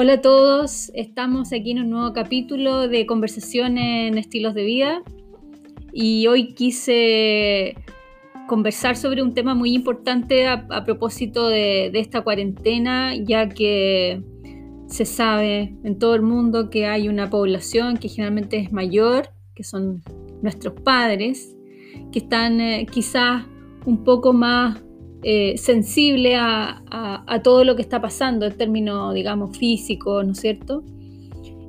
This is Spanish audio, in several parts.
Hola a todos, estamos aquí en un nuevo capítulo de Conversación en Estilos de Vida y hoy quise conversar sobre un tema muy importante a, propósito de, esta cuarentena, ya que se sabe en todo el mundo que hay una población que generalmente es mayor, que son nuestros padres, que están eh, quizás un poco más eh, sensible a, todo lo que está pasando en términos, digamos, físicos, ¿no es cierto?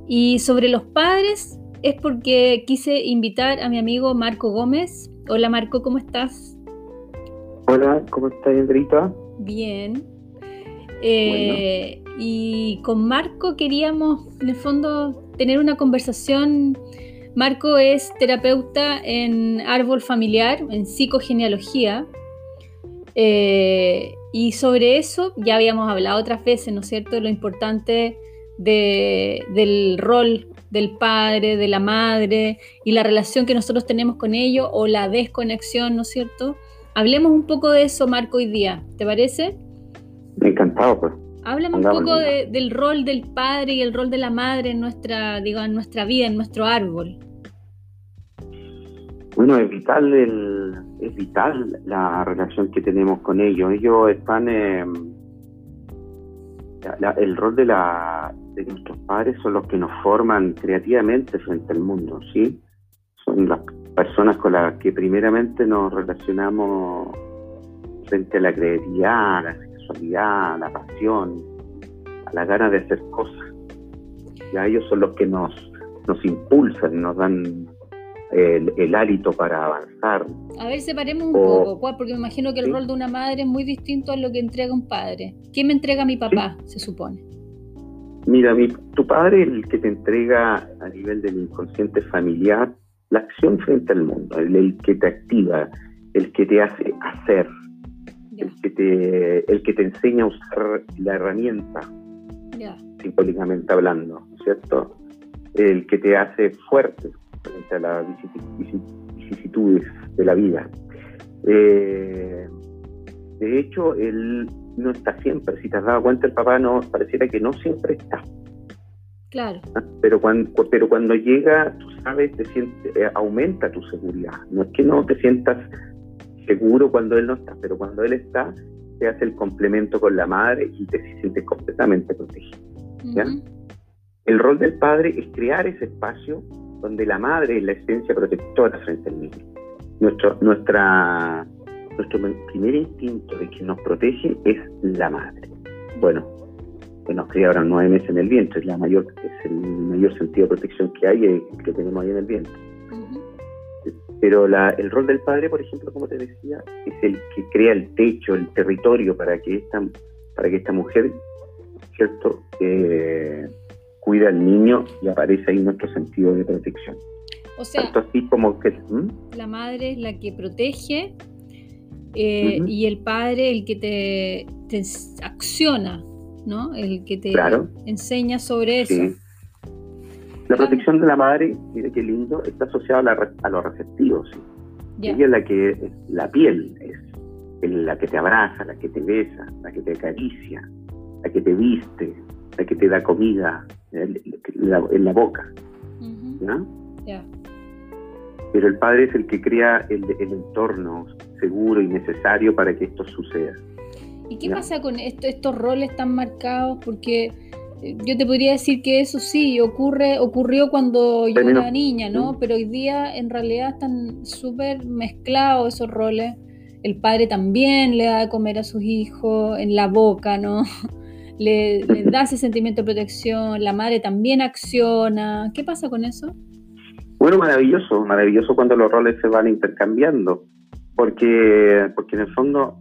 Y sobre los padres es porque quise invitar a mi amigo Marco Gómez. Hola Marco, ¿cómo estás? Hola, ¿cómo estás, Andrita? Bien. Eh, y con Marco queríamos, en el fondo, tener una conversación. Marco es terapeuta en árbol familiar, en psicogenealogía, eh, y sobre eso ya habíamos hablado otras veces, ¿no es cierto?, lo importante del rol del padre, de la madre y la relación que nosotros tenemos con ellos o la desconexión, ¿no es cierto? Hablemos un poco de eso, Marco, hoy día, ¿te parece? Encantado, pues. Háblame un poco del rol del padre y el rol de la madre en nuestra, digo, en nuestra vida, en nuestro árbol. Bueno, es vital el, es vital la relación que tenemos con ellos. Ellos están eh, el rol de la de nuestros padres son los que nos forman creativamente frente al mundo, ¿sí? Son las personas con las que primeramente nos relacionamos frente a la creatividad, a la sexualidad, a la pasión, a la gana de hacer cosas. Ya ellos son los que nos, nos impulsan, nos dan el, hálito para avanzar. A ver, separemos un poco, porque me imagino que el rol de una madre es muy distinto a lo que entrega un padre. ¿Qué me entrega mi papá, se supone? Mira, mi, tu padre es el que te entrega a nivel del inconsciente familiar la acción frente al mundo, el, que te activa, el que te hace hacer, el que, te, el que te enseña a usar la herramienta, simbólicamente hablando, ¿cierto? El que te hace fuerte, frente a las vicisitudes de la vida. Eh, de hecho, él no está siempre. Si te has dado cuenta, el papá no pareciera que no siempre está. Claro. ¿Ah? Pero cuando, pero cuando llega, tú sabes, te siente, eh, aumenta tu seguridad. No es que no te sientas seguro cuando él no está, pero cuando él está, te hace el complemento con la madre y te sientes completamente protegido. El rol del padre es crear ese espacio donde la madre es la esencia protectora frente al niño. Nuestro, nuestra, nuestro primer instinto de que nos protege es la madre. Bueno, que nos cría ahora nueve meses en el vientre, es, la mayor, es el mayor sentido de protección que hay, que tenemos ahí en el vientre. Pero el rol del padre, por ejemplo, como te decía, es el que crea el techo, el territorio para que esta, para que esta mujer, ¿cierto?, eh, cuida al niño y aparece ahí nuestro sentido de protección. O sea, así como que... La madre es la que protege eh, y el padre el que te, acciona, ¿no? El que te enseña sobre eso. La protección de la madre, mire qué lindo, está asociada a, los receptivos. Ella es la que, la piel es la que te abraza, la que te besa, la que te acaricia, la que te viste, la que te da comida, en la, boca. Pero el padre es el que crea el, entorno seguro y necesario para que esto suceda. ¿Y qué pasa con estos roles tan marcados? Porque eh, yo te podría decir que eso sí ocurre, ocurrió cuando yo era niña, ¿no? Pero hoy día en realidad están súper mezclados esos roles. El padre también le da de comer a sus hijos en la boca, ¿no? Le, da ese sentimiento de protección, la madre también acciona. ¿Qué pasa con eso? Bueno, maravilloso, maravilloso cuando los roles se van intercambiando, porque, porque en el fondo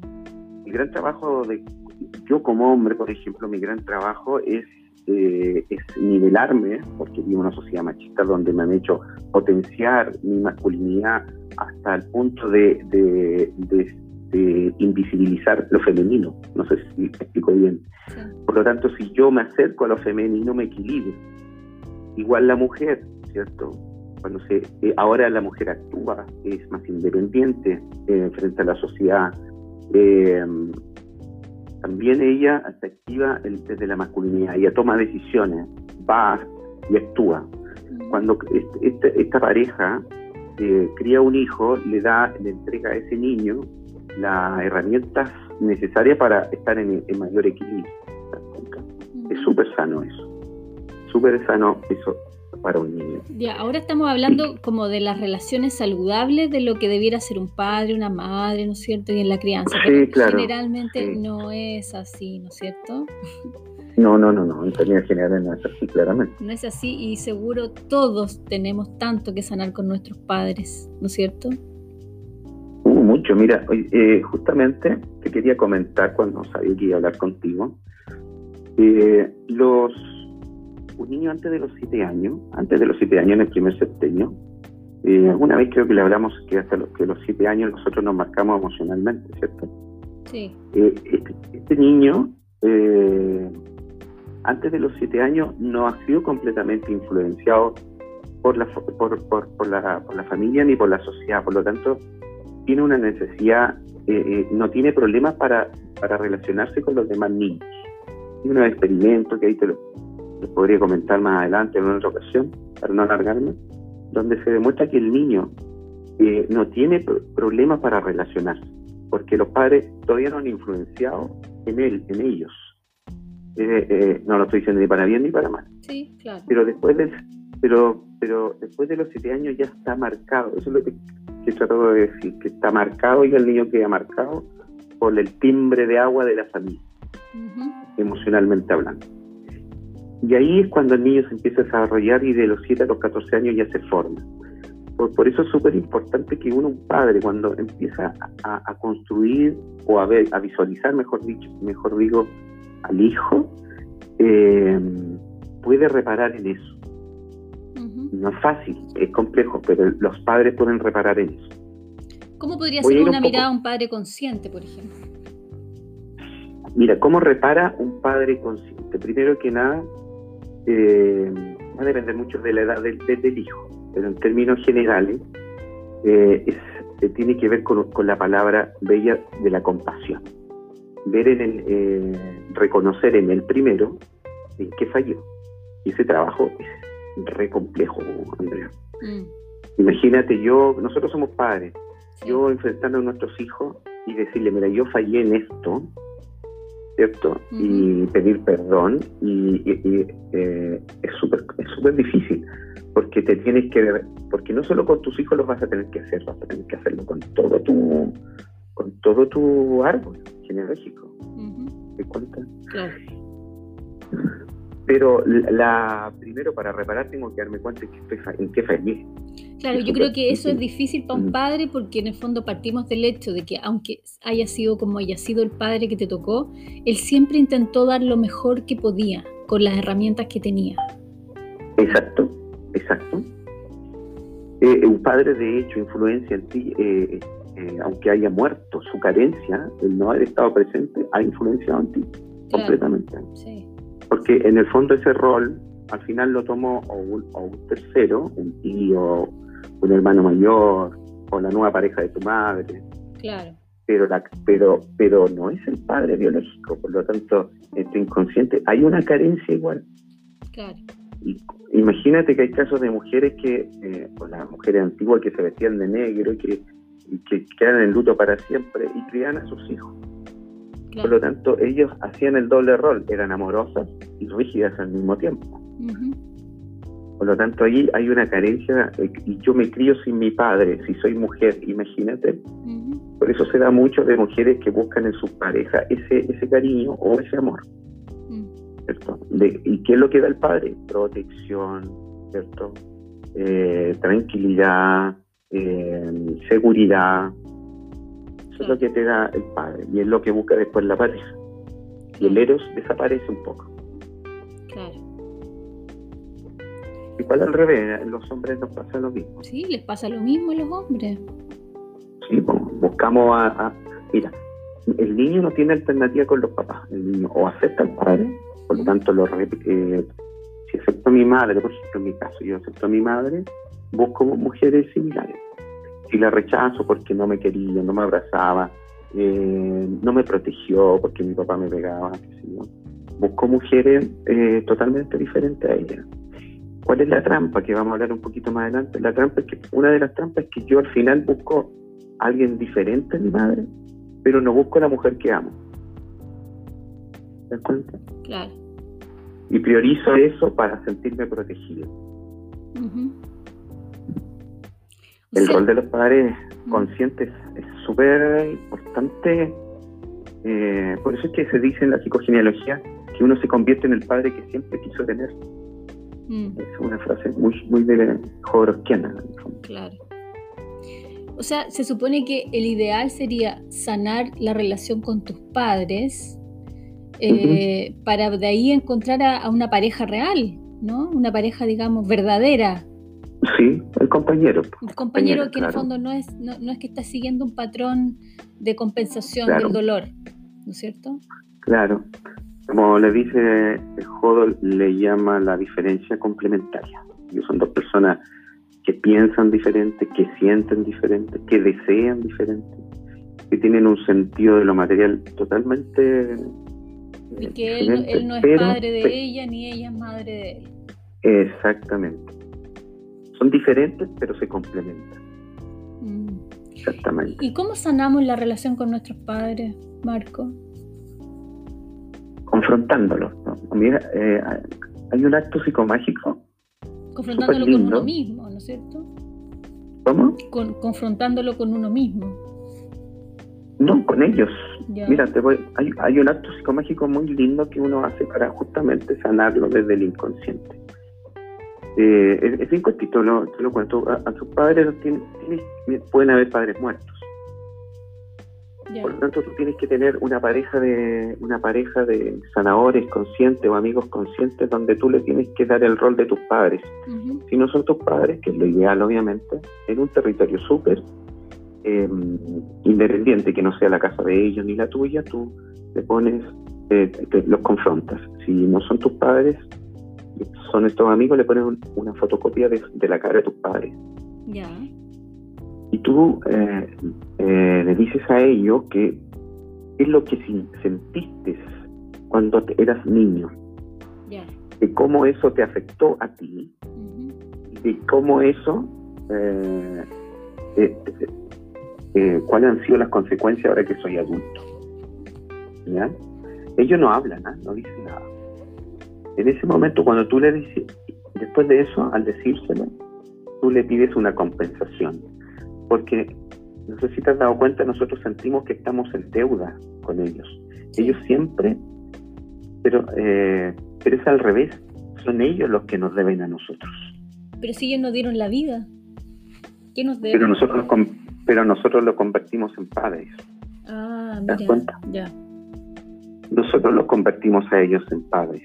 el gran trabajo de yo como hombre, por ejemplo, mi gran trabajo es, eh, nivelarme, porque vivo en una sociedad machista donde me han hecho potenciar mi masculinidad hasta el punto de invisibilizar lo femenino. No sé si me explico bien. Por lo tanto, si yo me acerco a lo femenino, me equilibro. Igual la mujer, ¿cierto? Cuando se, eh, ahora la mujer actúa, es más independiente eh, frente a la sociedad. Eh, también ella se activa desde la masculinidad, ella toma decisiones, va y actúa. Cuando este, este, esta pareja eh, cría un hijo, le da, le entrega a ese niño las herramientas necesarias para estar en, mayor equilibrio. Es súper sano eso. Súper sano eso para un niño. Ya, ahora estamos hablando como de las relaciones saludables de lo que debiera ser un padre, una madre, ¿no es cierto? Y en la crianza. Sí, claro. Generalmente no es así, ¿no es cierto? No, no, no, no, en términos generales no es así, claramente. No es así y seguro todos tenemos tanto que sanar con nuestros padres, ¿no es cierto? Mucho, mira, eh, justamente te quería comentar cuando sabía que iba a hablar contigo. Eh, los un niño antes de los siete años, antes de los siete años en el primer septenio, eh, alguna vez creo que le hablamos que hasta los, que los siete años nosotros nos marcamos emocionalmente, ¿cierto? Sí. Eh, este, este, niño, eh, antes de los siete años, no ha sido completamente influenciado por la, por, por, por, la, por la familia ni por la sociedad, por lo tanto, tiene una necesidad, no tiene problemas para, para relacionarse con los demás niños. Tiene unos experimentos que ahí te lo, podría comentar más adelante en otra ocasión, para no alargarme, donde se demuestra que el niño eh, no tiene problemas para relacionarse, porque los padres todavía no han influenciado en él, en ellos. Eh, eh, no lo estoy diciendo ni para bien ni para mal. Sí, claro. Pero después de, pero, pero después de los siete años ya está marcado. Eso es lo que, he tratado de decir, que está marcado y el niño queda marcado por el timbre de agua de la familia, emocionalmente hablando. Y ahí es cuando el niño se empieza a desarrollar y de los 7 a los 14 años ya se forma. Por, eso es súper importante que uno, un padre, cuando empieza a, construir o a, ver, a visualizar, mejor dicho, mejor digo, al hijo, eh, puede reparar en eso. No es fácil, es complejo, pero los padres pueden reparar en eso. ¿Cómo podría ser una mirada a un padre consciente, por ejemplo? Mira, ¿cómo repara un padre consciente? Primero que nada, eh, va a depender mucho de la edad del, hijo, pero en términos generales eh, eh, tiene que ver con, la palabra bella de la compasión. Ver en el, eh, reconocer en el primero en qué falló. Y ese trabajo es re complejo, Andrea. Mm. Imagínate, yo, nosotros somos padres, yo enfrentando a nuestros hijos y decirle, mira, yo fallé en esto, ¿cierto? Y pedir perdón y, eh, es súper es súper difícil porque te tienes que porque no solo con tus hijos los vas a tener que hacer, vas a tener que hacerlo con todo tu con todo tu árbol genealógico. ¿Te cuenta? Claro. Pero la, primero para reparar tengo que darme cuenta que estoy, en qué fallé. Claro, yo creo que eso es difícil para un mm. padre porque en el fondo partimos del hecho de que aunque haya sido como haya sido el padre que te tocó, él siempre intentó dar lo mejor que podía con las herramientas que tenía. Exacto, exacto. Eh, un padre de hecho influencia en ti, eh, eh, aunque haya muerto, su carencia, el no haber estado presente, ha influenciado en ti completamente. Sí. Porque en el fondo ese rol al final lo tomó o un tercero, un tío, un hermano mayor o la nueva pareja de tu madre. Claro. Pero, la, pero, pero no es el padre biológico, por lo tanto, este inconsciente, hay una carencia igual. Claro. imagínate que hay casos de mujeres que, eh, o las mujeres antiguas que se vestían de negro y que, que quedan en luto para siempre y crían a sus hijos. Por lo tanto, ellos hacían el doble rol, eran amorosas y rígidas al mismo tiempo. Por lo tanto, ahí hay una carencia eh, y yo me crío sin mi padre, si soy mujer, imagínate. Por eso se da mucho de mujeres que buscan en su pareja ese, ese cariño o ese amor. Mm. ¿cierto? ¿Y qué es lo que da el padre? Protección, ¿cierto? Eh, tranquilidad, eh, seguridad. Eso es lo que te da el padre y es lo que busca después la pareja. Y el eros desaparece un poco. Igual al revés, los hombres nos pasa lo mismo. Sí, les pasa lo mismo a los hombres. Sí, buscamos a, Mira, el niño no tiene alternativa con los papás. El niño o acepta al padre, por lo tanto, lo eh, si acepto a mi madre, por ejemplo, en mi caso, yo acepto a mi madre, busco mujeres similares. Si la rechazo porque no me quería, no me abrazaba, eh, no me protegió porque mi papá me pegaba, buscó mujeres eh, totalmente diferentes a ella. ¿Cuál es la trampa? Que vamos a hablar un poquito más adelante. La trampa es que, una de las trampas es que yo al final busco a alguien diferente a mi madre, pero no busco a la mujer que amo. ¿Te das cuenta? Claro. Y priorizo eso para sentirme protegido. El rol de los padres conscientes es súper importante. Eh, por eso es que se dice en la psicogenealogía que uno se convierte en el padre que siempre quiso tener. Mm. Es una frase muy, muy de Jodorowskiana. Claro. O sea, se supone que el ideal sería sanar la relación con tus padres eh, para de ahí encontrar a, una pareja real, ¿no? Una pareja, digamos, verdadera. Sí, el compañero. El compañero que en el fondo no es, no, es que está siguiendo un patrón de compensación del dolor, ¿no es cierto? Claro. Como le dice Jodol, le llama la diferencia complementaria. Son dos personas que piensan diferente, que sienten diferente, que desean diferente, que tienen un sentido de lo material totalmente... Y que él, no es padre de ella ni ella es madre de él. Exactamente. Son diferentes, pero se complementan. Mm. Exactamente. ¿Y cómo sanamos la relación con nuestros padres, Marco? confrontándolos. Mira, eh, hay un acto psicomágico. Confrontándolo con uno mismo, ¿no es cierto? ¿Cómo? Con, confrontándolo con uno mismo. No, con ellos. Mira, te voy, hay, hay, un acto psicomágico muy lindo que uno hace para justamente sanarlo desde el inconsciente. Eh, es, es, cortito, lo, te lo cuento. A, sus padres pueden haber padres muertos. Por lo tanto, tú tienes que tener una pareja de una pareja de sanadores conscientes o amigos conscientes donde tú le tienes que dar el rol de tus padres. Si no son tus padres, que es lo ideal, obviamente, en un territorio súper em, independiente, que no sea la casa de ellos ni la tuya, tú le pones, eh, los confrontas. Si no son tus padres, son estos amigos, le pones una fotocopia de, de la cara de tus padres. Ya y tú eh, eh, le dices a ellos que es lo que sentiste cuando eras niño, de cómo eso te afectó a ti, y de cómo eso, eh, cuáles han sido las consecuencias ahora que soy adulto. ¿Ya? Ellos no hablan, ¿ah? no dicen nada. En ese momento, cuando tú le dices, después de eso, al decírselo, tú le pides una compensación porque no sé si te has dado cuenta, nosotros sentimos que estamos en deuda con ellos. Ellos siempre, pero, eh, pero es al revés, son ellos los que nos deben a nosotros. Pero si ellos nos dieron la vida, ¿qué nos deben? Pero nosotros, pero nosotros lo convertimos en padres. Ah, mira, ¿Te das cuenta? Ya. Nosotros los convertimos a ellos en padres.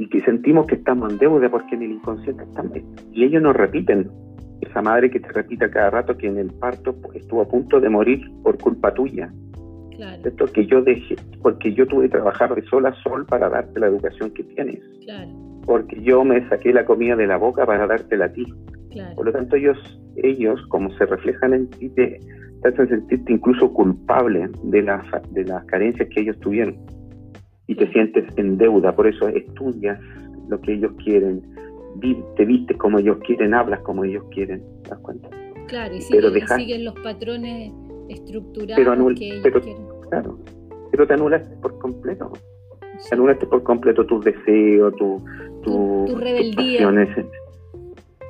Y que sentimos que estamos en deuda porque en el inconsciente están. Y ellos nos repiten, esa madre que te repita cada rato que en el parto estuvo a punto de morir por culpa tuya. Claro. Esto que yo dejé, porque yo tuve que trabajar de sol a sol para darte la educación que tienes. Claro. Porque yo me saqué la comida de la boca para dártela a ti. Claro. Por lo tanto, ellos, ellos, como se reflejan en ti, te, hacen sentirte incluso culpable de las, de las carencias que ellos tuvieron. Y te sientes en deuda, por eso estudias lo que ellos quieren, te viste como ellos quieren, hablas como ellos quieren, ¿te das cuenta? Claro, y siguen, los patrones estructurados que ellos quieren. Claro, pero te anulaste por completo. Te anulaste por completo tus deseos, tu, tu, tu, rebeldía.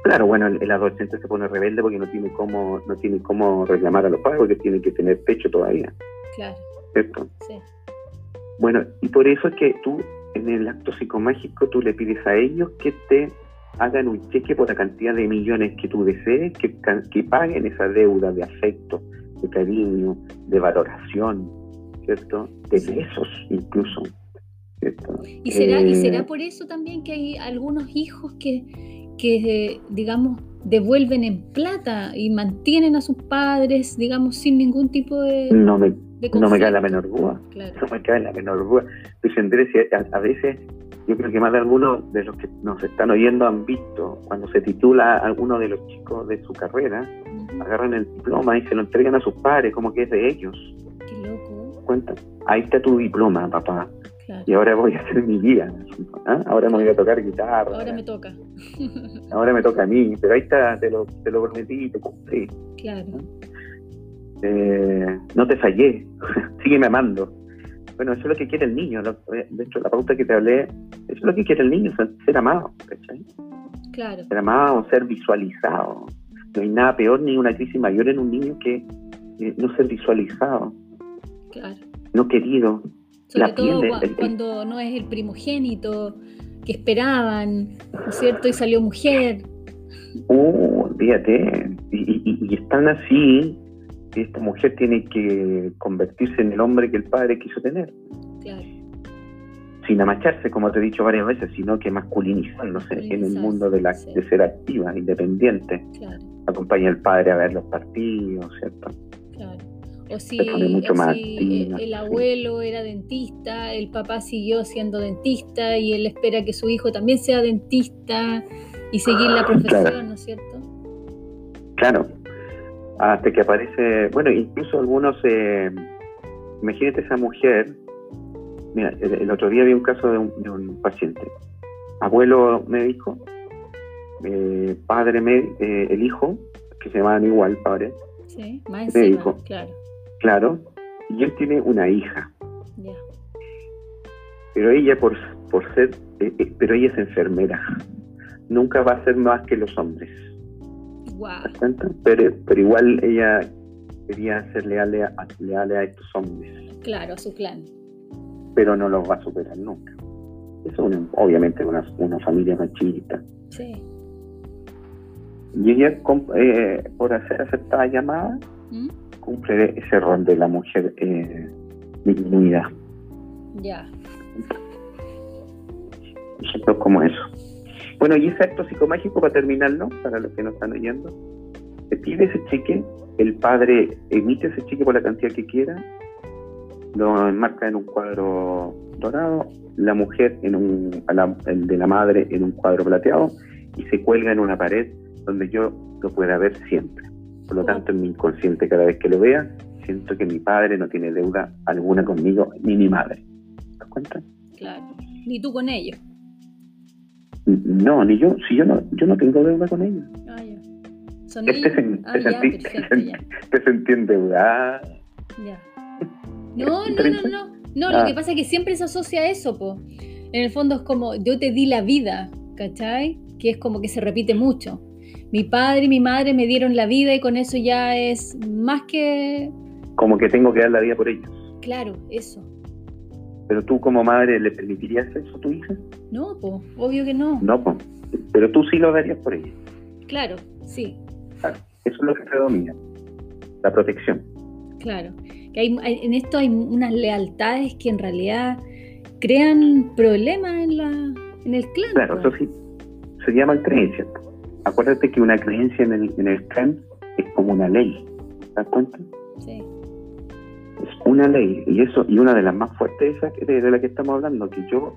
claro, bueno, el, adolescente se pone rebelde porque no tiene cómo, no tiene cómo reclamar a los padres porque tiene que tener pecho todavía. Claro. ¿Cierto? Sí. Bueno, y por eso es que tú en el acto psicomágico tú le pides a ellos que te hagan un cheque por la cantidad de millones que tú desees, que, que paguen esa deuda de afecto, de cariño, de valoración, ¿cierto? De besos incluso. ¿cierto? ¿Y será, ¿Y será eh, por eso también que hay algunos hijos que, que, digamos, devuelven en plata y mantienen a sus padres, digamos, sin ningún tipo de... No me, no me cae la menor duda. No me cae la menor duda. Pues Andrés, a, a veces yo creo que más de algunos de los que nos están oyendo han visto cuando se titula alguno de los chicos de su carrera, agarran el diploma y se lo entregan a sus padres como que es de ellos. cuenta? Ahí está tu diploma, papá. Y ahora voy a hacer mi vida. ¿ah? Ahora me voy a tocar guitarra. Ahora me toca. ahora me toca a mí. Pero ahí está, te lo, te lo prometí, te cumplí. Claro. Eh, no te fallé. Sígueme amando. Bueno, eso es lo que quiere el niño. Eh, de hecho, la pauta que te hablé, eso es lo que quiere el niño, ser amado. Claro. Ser amado, ser visualizado. No hay nada peor ni una crisis mayor en un niño que eh, no ser visualizado. Claro. No querido, sobre todo cuando no es el primogénito que esperaban, ¿no es cierto? Y salió mujer. Uh, fíjate, y, están así, esta mujer tiene que convertirse en el hombre que el padre quiso tener. Claro. Sin amacharse, como te he dicho varias veces, sino que masculinizándose en el mundo de, la, de ser activa, independiente. Claro. Acompaña al padre a ver los partidos, ¿cierto? O si, el abuelo era dentista, el papá siguió siendo dentista y él espera que su hijo también sea dentista y seguir la profesión, ¿no es cierto? Claro, hasta que aparece, bueno, incluso algunos, eh, imagínate esa mujer, mira, el, otro día vi un caso de un, paciente, abuelo médico, eh, padre médico, el hijo, que se llamaban igual, padre, sí, más médico, claro Claro, y él tiene una hija. Pero ella, por, por ser, eh, eh, pero ella es enfermera. Nunca va a ser más que los hombres. Wow. Pero, pero igual ella quería ser leal a, leal a estos hombres. Claro, a su clan. Pero no los va a superar nunca. Eso es obviamente una, una familia machista. Sí. Y ella, eh, por hacer aceptada llamada, ¿Mm? cumple ese rol de la mujer eh, disminuida. Ya. Ejemplos como eso. Bueno, y ese acto psicomágico, para terminarlo, para los que no están oyendo, se pide ese cheque, el padre emite ese cheque por la cantidad que quiera, lo enmarca en un cuadro dorado, la mujer en un, el de la madre en un cuadro plateado y se cuelga en una pared donde yo lo pueda ver siempre. Por lo tanto, en mi inconsciente, cada vez que lo vea, siento que mi padre no tiene deuda alguna conmigo, ni mi madre. ¿Te das cuenta? Claro. Ni tú con ellos. No, ni yo. Si yo no, yo no tengo deuda con ellos. Ah, ya. Son este se, ah, ya, perfecto, ya. te sentí endeudada. Ya. No, no, no, no. No, lo ah. que pasa es que siempre se asocia a eso, po. En el fondo es como, yo te di la vida, ¿cachai? Que es como que se repite mucho mi padre y mi madre me dieron la vida y con eso ya es más que... Como que tengo que dar la vida por ellos. Claro, eso. ¿Pero tú como madre le permitirías eso a tu hija? No, pues, obvio que no. No, pues, pero tú sí lo darías por ella. Claro, sí. Claro, eso es lo que predomina, la protección. Claro, que hay, en esto hay unas lealtades que en realidad crean problemas en, la, en el clan. Claro, eso sí, se llaman creencias acuérdate que una creencia en el, en el clan es como una ley. ¿Te das cuenta? Una ley. Y eso, y una de las más fuertes de, de la que estamos hablando, que yo,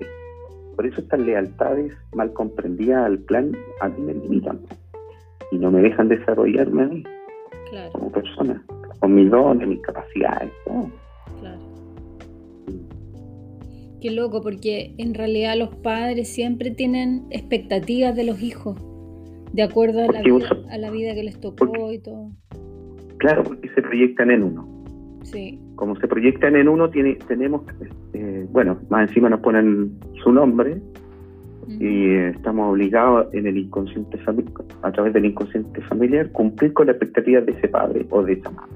por eso estas lealtades mal comprendidas al plan, a mí me limitan. Y no me dejan desarrollarme a mí como persona, con mis dones, mis capacidades. Claro. Qué loco, porque en realidad los padres siempre tienen expectativas de los hijos de acuerdo a la, vida, a la, vida, que les tocó y todo. Claro, porque se proyectan en uno. Sí. Como se proyectan en uno, tiene, tenemos, eh, bueno, más encima nos ponen su nombre y estamos obligados en el inconsciente a través del inconsciente familiar cumplir con las expectativas de ese padre o de esa madre.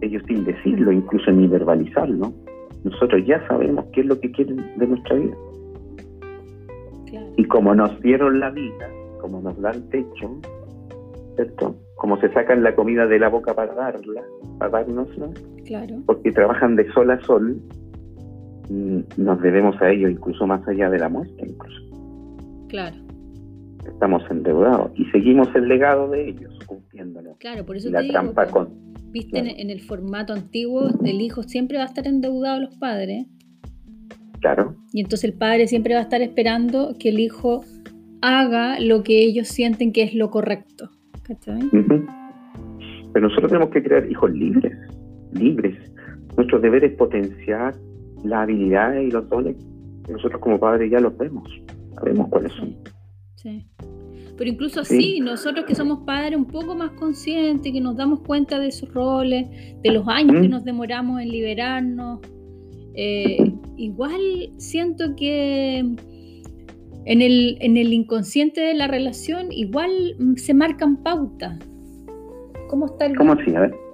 Ellos sin decirlo, incluso ni verbalizarlo, nosotros ya sabemos qué es lo que quieren de nuestra vida. Y como nos dieron la vida, como nos dan techo, ¿cierto? Como se sacan la comida de la boca para darla, para dárnosla, claro. porque trabajan de sol a sol, mm, nos debemos a ellos incluso más allá de la muerte, incluso. Claro. Estamos endeudados y seguimos el legado de ellos, cumpliéndolo. Claro, por eso la te trampa digo, con. Viste, en, el formato antiguo del hijo siempre va a estar endeudado a los padres. Claro. Y entonces el padre siempre va a estar esperando que el hijo haga lo que ellos sienten que es lo correcto. ¿cachai? Pero nosotros tenemos que crear hijos libres, libres, nuestro deber es potenciar las habilidades y los dones que nosotros como padres ya los vemos, sabemos cuáles son. Sí. Pero incluso así, nosotros que somos padres un poco más conscientes, que nos damos cuenta de esos roles, de los años que nos demoramos en liberarnos, eh, igual siento que en el, en el inconsciente de la relación igual se marcan pautas. ¿Cómo estar bien? ¿Cómo así? A ver.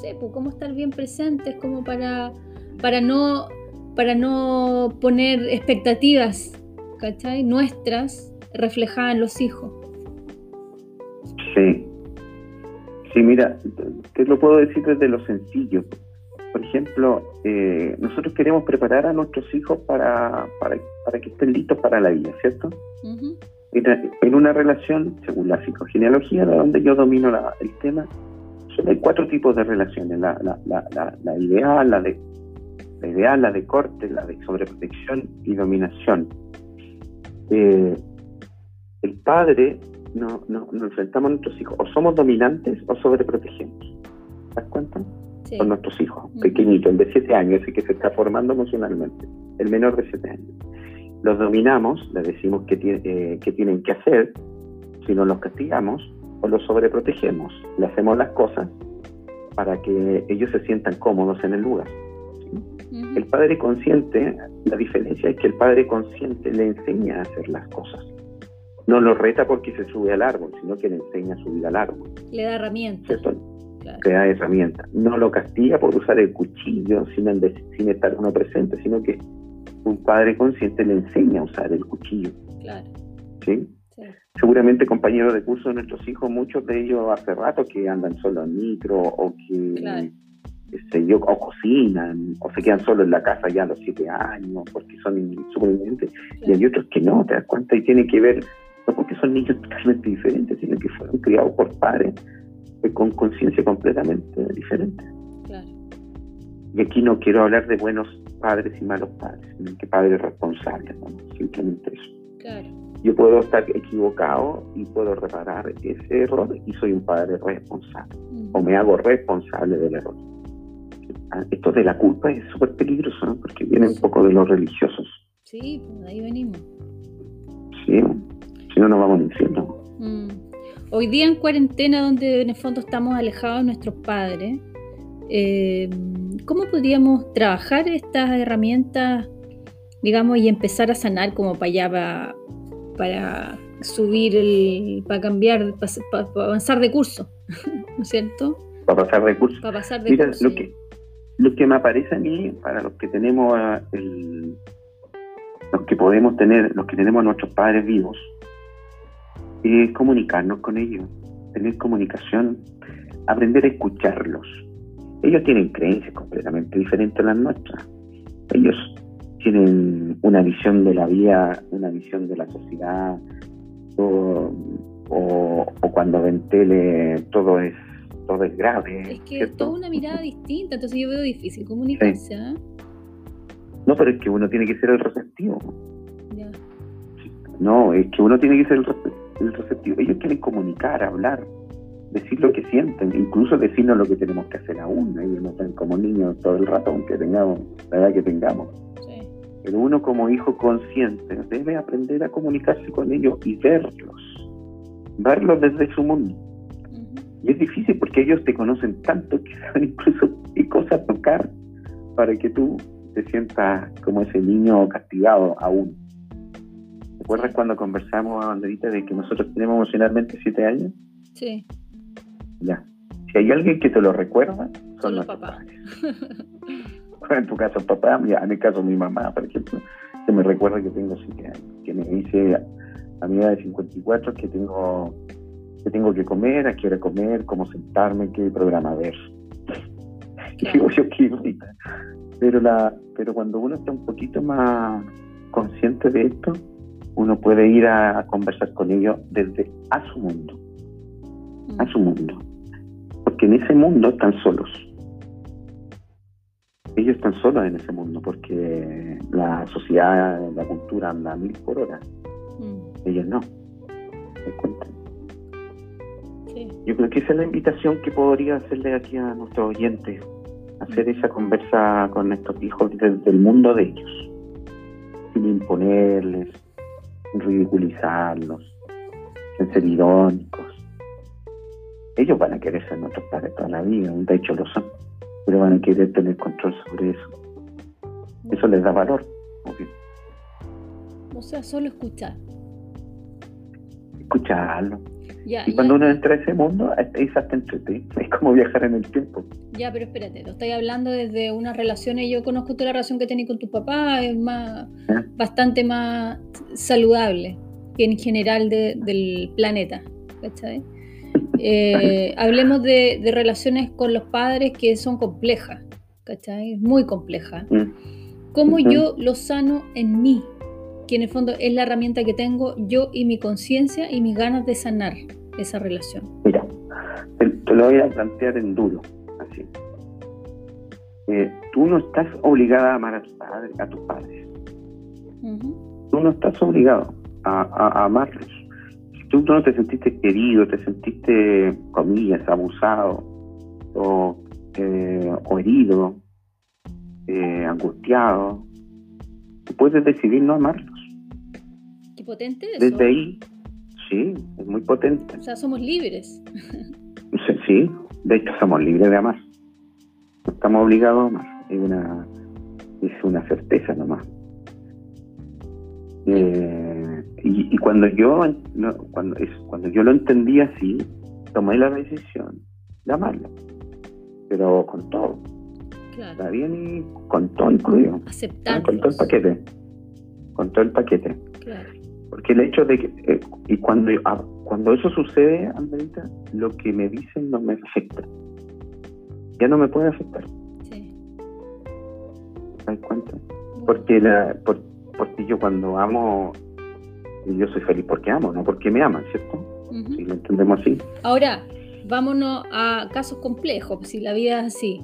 Sé, pues cómo estar bien presentes, como para, para, no, para no poner expectativas, ¿cachai? Nuestras reflejadas en los hijos. Sí. Sí, mira, te lo puedo decir desde lo sencillo. Por ejemplo, eh, nosotros queremos preparar a nuestros hijos para, para, que estén listos para la vida, ¿cierto? en, una relación, según la psicogenealogía, de donde yo domino el tema, solo hay cuatro tipos de relaciones. La, la, ideal, la de la ideal, la de corte, la de sobreprotección y dominación. Eh, el padre no, no, nos enfrentamos a nuestros hijos, o somos dominantes o sobreprotegemos. ¿Te das cuenta? Con nuestros hijos, pequeñitos, el de 7 años, ese que se está formando emocionalmente, el menor de 7 años. Los dominamos, les decimos qué, eh, tienen que hacer, si no los castigamos, o los sobreprotegemos, le hacemos las cosas para que ellos se sientan cómodos en el lugar. El padre consciente, la diferencia es que el padre consciente le enseña a hacer las cosas no lo reta porque se sube al árbol, sino que le enseña a subir al árbol. Le da herramientas. Le da herramientas. No lo castiga por usar el cuchillo sin, sin estar uno presente, sino que un padre consciente le enseña a usar el cuchillo. Claro. ¿Sí? Seguramente compañeros de curso de nuestros hijos, muchos de ellos hace rato que andan solo en micro o que yo, o cocinan, o se quedan solo en la casa ya a los siete años porque son supervivientes, y hay otros que no, te das cuenta, y tiene que ver no porque son niños totalmente diferentes, sino que fueron criados por padres con conciencia completamente diferente. Y aquí no quiero hablar de buenos padres y malos padres, sino que padres responsables, simplemente eso. Yo puedo estar equivocado y puedo reparar ese error y soy un padre responsable, o me hago responsable del error. Ah, esto de la culpa es súper peligroso, porque viene un poco de los religiosos. Sí, pues ahí venimos. Sí, si no nos vamos al infierno. Mm. Hoy día en cuarentena, donde en el fondo estamos alejados de nuestros padres, eh, ¿cómo podríamos trabajar estas herramientas, digamos, y empezar a sanar como para allá, para, subir, el, para cambiar, para, avanzar de curso, ¿no es cierto? Para pasar de curso. Para pasar de curso. Lo que, lo que me aparece a mí, para los que tenemos el, los que podemos tener, los que tenemos a nuestros padres vivos, es comunicarnos con ellos, tener comunicación, aprender a escucharlos. Ellos tienen creencias completamente diferentes a las nuestras. Ellos tienen una visión de la vida, una visión de la sociedad, o, cuando ven tele todo es todo es grave. Es que es toda una mirada distinta, entonces yo veo difícil comunicarse. ¿eh? No, pero es que uno tiene que ser el receptivo. No, es que uno tiene que ser el receptivo el receptivo. Ellos quieren comunicar, hablar, decir lo que sienten, incluso decirnos lo que tenemos que hacer aún. Ellos no están como niños todo el rato, aunque tengamos la edad que tengamos. Pero uno como hijo consciente debe aprender a comunicarse con ellos y verlos, verlos desde su mundo. Y es difícil porque ellos te conocen tanto que saben incluso qué cosa tocar para que tú te sientas como ese niño castigado aún. ¿Recuerdas cuando conversamos, Andrita, de que nosotros tenemos emocionalmente siete años? Sí. Ya. Si hay alguien que te lo recuerda, son, los papás. en tu caso, papá, en mi caso, mi mamá, por ejemplo, que me recuerda que tengo que me dice a mi edad de 54 que tengo que tengo que comer, a qué hora comer, cómo sentarme, qué programa ver. Y yo qué Pero la, pero cuando uno está un poquito más consciente de esto, uno puede ir a, conversar con ellos desde a su mundo, a su mundo, porque en ese mundo están solos. Ellos están solos en ese mundo porque la sociedad, la cultura anda a mil por hora. Mm. Ellos no. Yo creo que esa es la invitación que podría hacerle aquí a nuestros oyentes, hacer esa conversa con estos hijos desde el mundo de ellos, sin imponerles, sin ridiculizarlos, sin ser irónicos. Ellos van a querer ser nuestros padres toda la vida, de hecho lo son, pero van a querer tener control sobre eso. Eso les da valor. O sea, solo escuchar. Escucharlo. y cuando uno entra a ese mundo, es hasta Es como viajar en el tiempo. Ya, pero espérate, lo estoy hablando desde una relación, y yo conozco toda la relación que tenés con tu papá, es más, bastante más saludable que en general del planeta. Eh, hablemos de, relaciones con los padres que son complejas, ¿cachai? Muy complejas. Mm. ¿Cómo yo lo sano en mí? Que en el fondo es la herramienta que tengo yo y mi conciencia y mis ganas de sanar esa relación. Mira, te, lo voy a plantear en duro, así. Eh, tú no estás obligada a amar a, a tus padres. Tú no estás obligado a, amarlos. Si tú no te sentiste querido, te sentiste, comillas, abusado o, eh, o herido, eh, angustiado, puedes decidir no amarlos. Qué potente eso. Desde ahí, sí, es muy potente. O sea, somos libres. sí, de hecho somos libres de amar. No estamos obligados a amar. Es una, es una certeza nomás. Eh, y, cuando yo cuando, es, cuando yo lo entendí así, tomé la decisión de amarlo, pero con todo. Está bien y con todo incluido. Aceptar. Con todo el paquete. Con todo el paquete. Claro. Porque el hecho de que, eh, y cuando, ah, cuando eso sucede, Andrita, lo que me dicen no me afecta. Ya no me puede afectar. Sí. ¿Te das cuenta? Porque, la, porque yo cuando amo, yo soy feliz porque amo, no porque me aman, ¿cierto? Si lo entendemos así. Ahora, vámonos a casos complejos, si la vida es así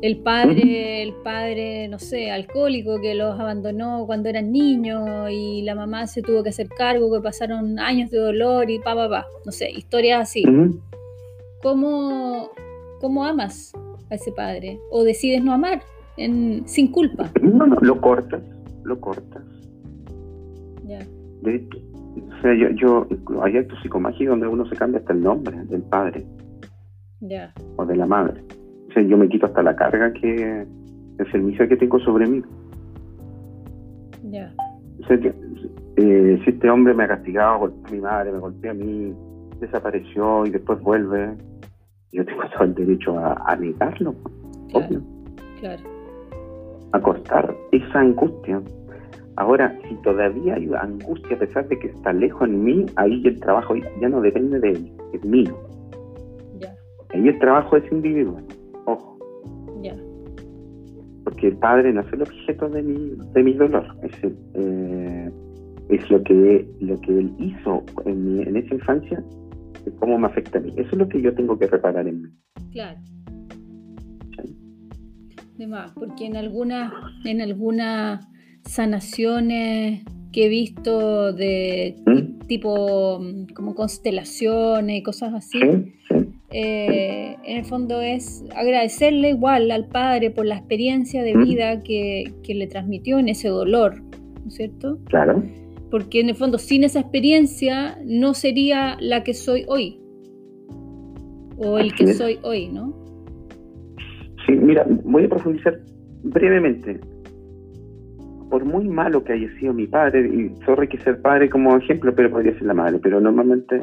el padre, el padre, no sé, alcohólico que los abandonó cuando eran niños y la mamá se tuvo que hacer cargo, que pasaron años de dolor y pa, pa, pa. No sé, historias así. ¿Cómo, ¿Cómo, amas a ese padre? ¿O decides no amar en, sin culpa? No, no, lo cortas, lo cortas. Ya. o sea, yo, yo, hay actos psicomágicos donde uno se cambia hasta el nombre del padre. O de la madre yo me quito hasta la carga que el servicio que tengo sobre mí. Ya. Eh, si este hombre me ha castigado, golpeó a mi madre, me golpeó a mí, desapareció y después vuelve, yo tengo todo el derecho a, negarlo, obvio. Claro. A cortar esa angustia. Ahora, si todavía hay angustia a pesar de que está lejos en mí, ahí el trabajo ya no depende de él, es mío. Ya. Ahí el trabajo es individual. Porque el padre no es el objeto de mi, de mi dolor, es, eh, es lo que lo que él hizo en, en esa infancia, cómo me afecta a mí. Eso es lo que yo tengo que reparar en mí. Claro. porque en algunas en algunas sanaciones que he visto de ¿Mm? tipo mm, como constelaciones y cosas así, eh, en el fondo es agradecerle igual al padre por la experiencia de vida que, le transmitió en ese dolor, ¿no es cierto? Claro. Porque en el fondo sin esa experiencia no sería la que soy hoy, o el que soy hoy, ¿no? Sí, mira, voy a profundizar brevemente. Por muy malo que haya sido mi padre, y sorry que ser padre como ejemplo, pero podría ser la madre, pero normalmente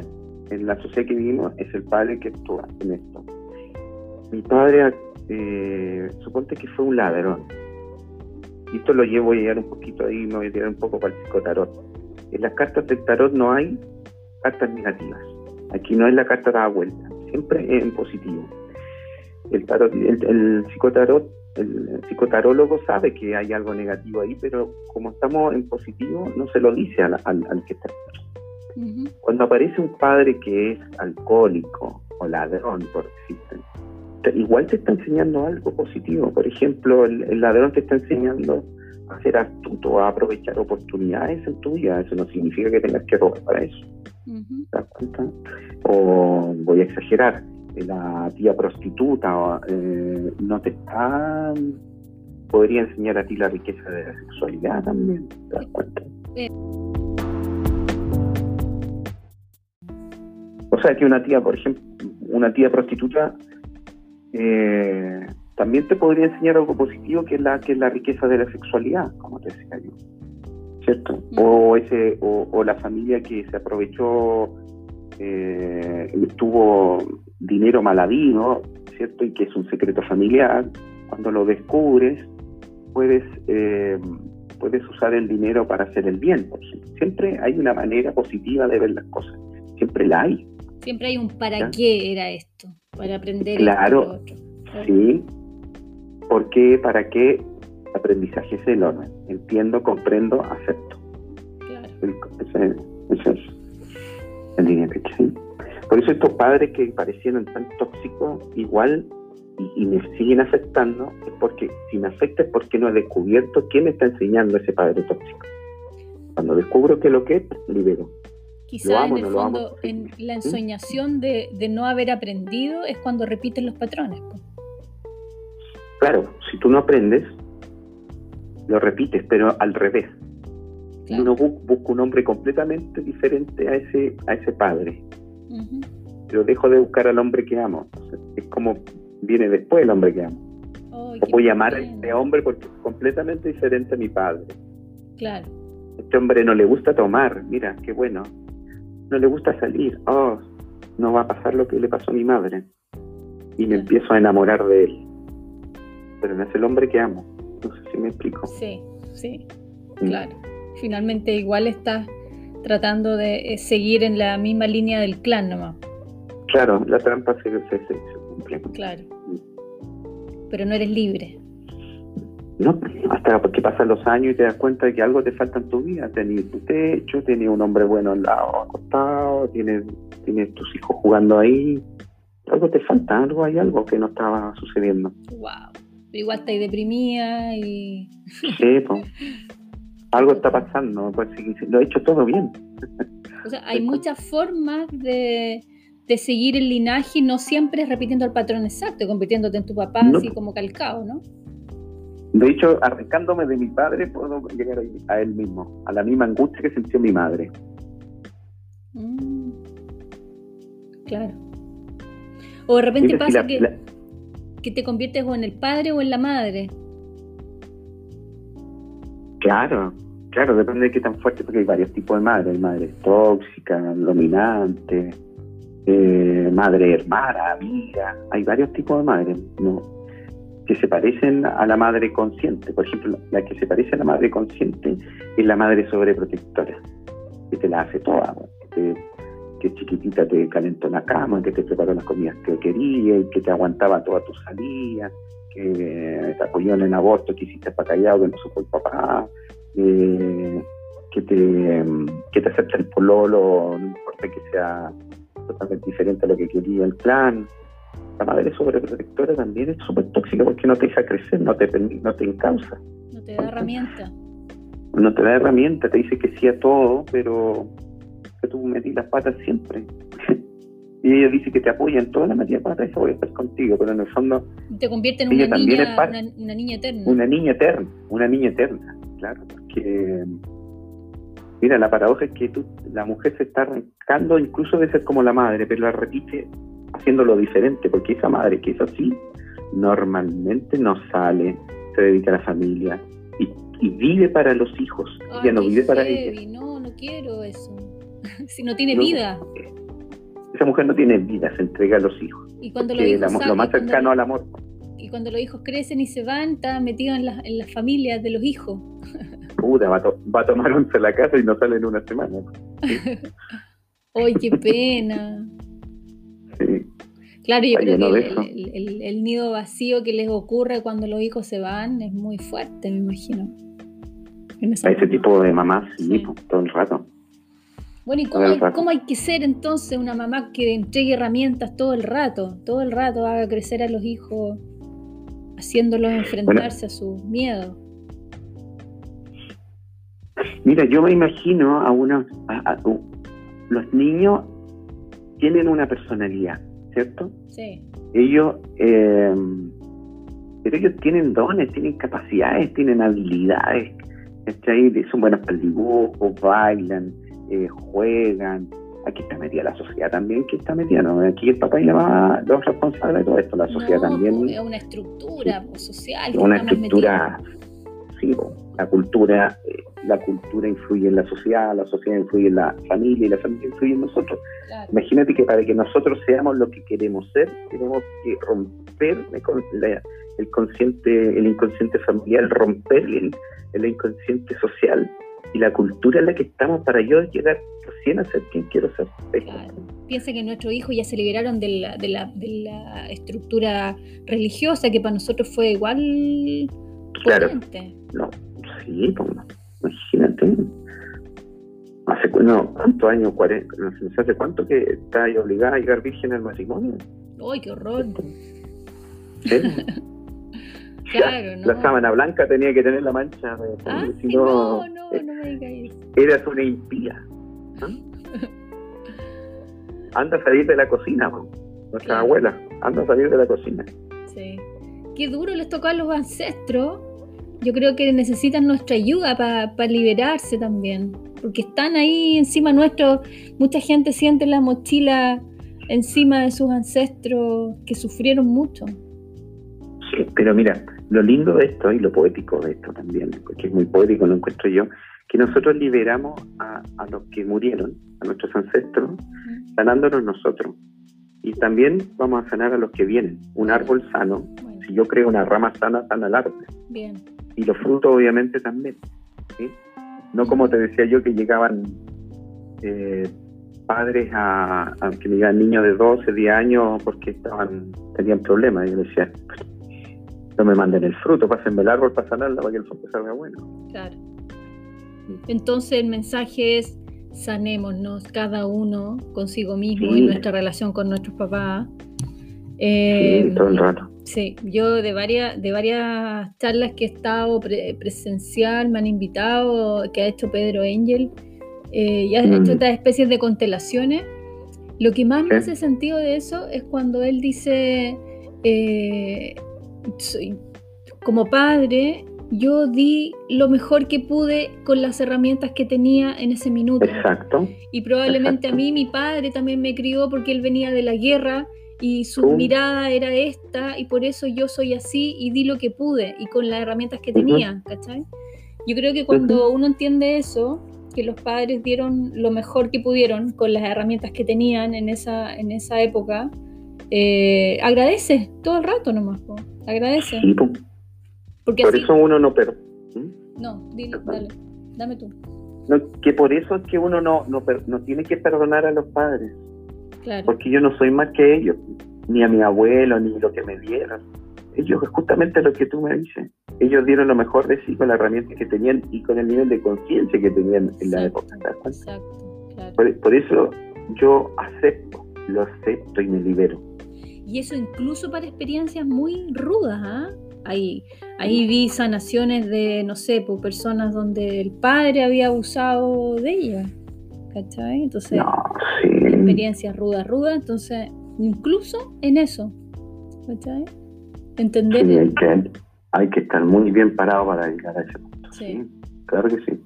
en la sociedad que vivimos es el padre que actúa en esto. Mi padre, eh, suponte que fue un ladrón. Y esto lo llevo a llegar un poquito ahí, me voy a tirar un poco para el psicotarot. En las cartas del tarot no hay cartas negativas. Aquí no es la carta da vuelta, siempre en positivo. El, tarot, el, psicotarot, el, psicotarólogo sabe que hay algo negativo ahí, pero como estamos en positivo, no se lo dice al, al que está cuando aparece un padre que es alcohólico o ladrón, por decirte, igual te está enseñando algo positivo. Por ejemplo, el, ladrón te está enseñando a ser astuto, a aprovechar oportunidades en tu vida. Eso no significa que tengas que robar para eso. ¿Te das cuenta? O voy a exagerar. La tía prostituta eh, no te está podría enseñar a ti la riqueza de la sexualidad también ¿te das cuenta? Eh. o sea que una tía por ejemplo una tía prostituta eh, también te podría enseñar algo positivo que es la que es la riqueza de la sexualidad como te decía yo cierto o ese o, la familia que se aprovechó eh, tuvo dinero maladino cierto y que es un secreto familiar cuando lo descubres puedes eh, puedes usar el dinero para hacer el bien siempre hay una manera positiva de ver las cosas siempre la hay siempre hay un para qué era esto para aprender claro sí ¿Por qué? ¿Para qué? Aprendizaje es enorme. Entiendo, comprendo, acepto. Claro. ese, es el línea ¿sí? Por eso estos padres que parecieron tan tóxicos, igual y, me siguen afectando, es porque si me afecta es porque no he descubierto quién me está enseñando ese padre tóxico. Cuando descubro que lo que es, libero. Quizá en el fondo, en la ensoñación de, de, no haber aprendido es cuando repiten los patrones. Claro, si tú no aprendes, lo repites, pero al revés. Uno busca un hombre completamente diferente a ese, a ese padre. Pero dejo de buscar al hombre que amo. es como viene después el hombre que amo. o voy a amar a este hombre porque es completamente diferente a mi padre. Claro. Este hombre no le gusta tomar, mira, qué bueno. No le gusta salir. Oh, no va a pasar lo que le pasó a mi madre. Y me empiezo a enamorar de él pero no es el hombre que amo. No sé si me explico. Sí, sí, mm. Finalmente igual estás tratando de eh, seguir en la misma línea del clan nomás. Claro, la trampa se, se, cumple. Claro. Pero no eres libre. No, hasta que pasan los años y te das cuenta de que algo te falta en tu vida. Tienes tu techo, tienes un hombre bueno al lado, acostado, tienes, tienes tus hijos jugando ahí. Algo te falta, algo hay algo que no estaba sucediendo. Wow igual estáis deprimida y... Sí, pues. Algo está pasando, pues lo he hecho todo bien. O sea, hay muchas formas de, seguir el linaje, no siempre repitiendo el patrón exacto, convirtiéndote en tu papá así como calcado, ¿no? De hecho, arrancándome de mi padre, puedo llegar a él mismo, a la misma angustia que sintió mi madre. Mm. claro. O de repente pasa que que te conviertes o en el padre o en la madre. Claro, claro, depende de qué tan fuerte, porque hay varios tipos de madres. Hay madres tóxicas, dominantes, eh, madre hermana, amiga. Hay varios tipos de madres, que se parecen a la madre consciente. Por ejemplo, la que se parece a la madre consciente es la madre sobreprotectora, que te la hace toda, que que chiquitita te calentó la cama, que te preparó las comidas que querías, que te aguantaba toda tu salida, que te apoyó en el aborto que hiciste para callado, que no supo el papá, eh, que, te, que te acepta el pololo, no importa que sea totalmente diferente a lo que quería el clan. La madre sobreprotectora también es súper tóxica porque no te deja crecer, no te, no te encausa. No te da herramienta. No te da herramienta, te dice que sí a todo, pero que tú metí las patas siempre. y ella dice que te apoya en toda la metida patas y voy a estar contigo, pero en el fondo... Te convierte en una niña, una, niña eterna. Una niña eterna, una niña eterna, claro, porque... Mira, la paradoja es que tú, la mujer se está arrancando incluso de ser como la madre, pero la repite haciéndolo diferente, porque esa madre que es así, normalmente no sale, se dedica a la familia y, vive para los hijos, ya no vive para ella. No, no quiero eso. si no tiene vida. Esa mujer no tiene vida, se entrega a los hijos. Y cuando lo más cercano al amor. Y cuando los hijos crecen y se van, está metido en, la, en las familias de los hijos. Puta, va, a tomar once a la casa y no sale en una semana. ¡Ay, qué pena! Sí. Claro, yo creo que el, nido vacío que les ocurre cuando los hijos se van es muy fuerte, me imagino. A ese tipo de mamás, sí, todo el rato. Bueno, ¿y cómo hay, que ser entonces una mamá que entregue herramientas todo el rato? Todo el rato haga crecer a los hijos, haciéndolos enfrentarse a sus miedos. Mira, yo me imagino a unos. los niños tienen una personalidad, ¿cierto? Sí. Ellos, eh, pero ellos tienen dones, tienen capacidades, tienen habilidades, ¿cachai? Son buenos para el dibujo, bailan, eh, juegan. Aquí está metida la sociedad también, que está metida, ¿no? Aquí el papá y la mamá, los responsables de todo esto, la sociedad No, también. Es una estructura social. que una estructura, sí, la cultura, eh, la cultura influye en la sociedad, la sociedad influye en la familia y la familia influye en nosotros. claro. Imagínate que para que nosotros seamos lo que queremos ser, tenemos que romper el con- la- el consciente, el inconsciente familiar, romper el, el inconsciente social y la cultura en la que estamos para yo llegar recién a ser quien quiero ser. Claro. Piensa que nuestros hijos ya se liberaron de la, de la, de la estructura religiosa que para nosotros fue igual Claro. potente. No, sí, pues, imagínate. Hace no, ¿cuántos años? 40, no sé, ¿Hace cuánto que está obligada a llegar virgen al matrimonio? ¡Ay, qué horror! ¿Sí? Claro, ¿no? La sábana blanca tenía que tener la mancha, de- Ah, si no, no, no, eh, me digas eso. eras una impía. ¿ah? Anda a salir de la cocina, po. nuestra Claro. abuela, anda a salir de la cocina. Sí. Qué duro les tocó a los ancestros. Yo creo que necesitan nuestra ayuda para liberarse también. Porque están ahí encima nuestro. Mucha gente siente la mochila encima de sus ancestros que sufrieron mucho. Sí, pero mira, lo lindo de esto y lo poético de esto también, porque es muy poético, lo encuentro yo, que nosotros liberamos a, a los que murieron, a nuestros ancestros, sanándonos nosotros. Y también vamos a sanar a los que vienen. Un árbol sano, Bueno, si yo creo una rama sana, sana el árbol. bien. Y los frutos obviamente también. ¿sí? No como te decía yo que llegaban eh, padres a, a que me llegaban niños de 12, 10 años porque estaban tenían problemas. Y yo decía, no me manden el fruto, pásenme el árbol para sanarla para que el fruto salga bueno. Claro. Entonces el mensaje es sanémonos cada uno consigo mismo Sí. en nuestra relación con nuestros papás. Eh, Sí, todo el rato. Sí, yo de varias, de varias charlas que he estado pre- presencial, me han invitado, que ha hecho Pedro Angel, eh, y ha Mm. hecho otras especies de constelaciones. Lo que más me hace sentido de eso es cuando él dice, eh, soy- como padre, yo di lo mejor que pude con las herramientas que tenía en ese minuto. Exacto. Y probablemente Exacto. a mí mi padre también me crió porque él venía de la guerra y su mirada era esta y por eso yo soy así y di lo que pude y con las herramientas que tenía, ¿cachai? Yo creo que cuando uno entiende eso, que los padres dieron lo mejor que pudieron con las herramientas que tenían en esa, en esa época, eh, agradece todo el rato nomás, po, agradece. Sí, po. Porque por así... eso uno no... Per ¿Mm? No, dile, dale, dame tú. no, que por eso es que uno no, no, no tiene que perdonar a los padres. Claro, porque yo no soy más que ellos, ni a mi abuelo, ni lo que me dieron. Ellos, es justamente lo que tú me dices, ellos dieron lo mejor de sí con las herramientas que tenían y con el nivel de conciencia que tenían en la época. exacto, claro. Por, por eso yo acepto, lo acepto y me libero. Y eso incluso para experiencias muy rudas, ¿ah? Ahí, ahí vi sanaciones de, no sé, por personas donde el padre había abusado de ella. ¿Cachai? Entonces, No, sí. experiencias rudas, rudas. Entonces, incluso en eso. ¿Cachai? Entender. Sí, hay, que, hay que estar muy bien parado para llegar a ese punto. Sí. Sí, claro que sí.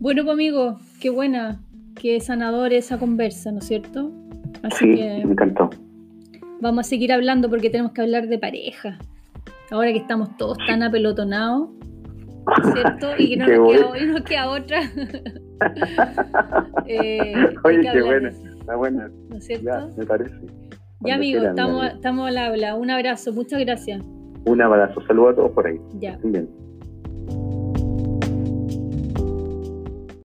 Bueno, pues amigo, qué buena, qué sanador esa conversa, ¿no es cierto? Así Sí, que me encantó. Vamos a seguir hablando porque tenemos que hablar de pareja. Ahora que estamos todos tan apelotonados, ¿no es cierto? Y que no, nos, queda, y nos queda otra. Eh, Oye, qué buena, está buena. ¿No es cierto? Ya, me parece. Ya, Cuando amigo, quieran, estamos, estamos al habla. Un abrazo, muchas gracias. Un abrazo, saludos a todos por ahí. Ya. Bien.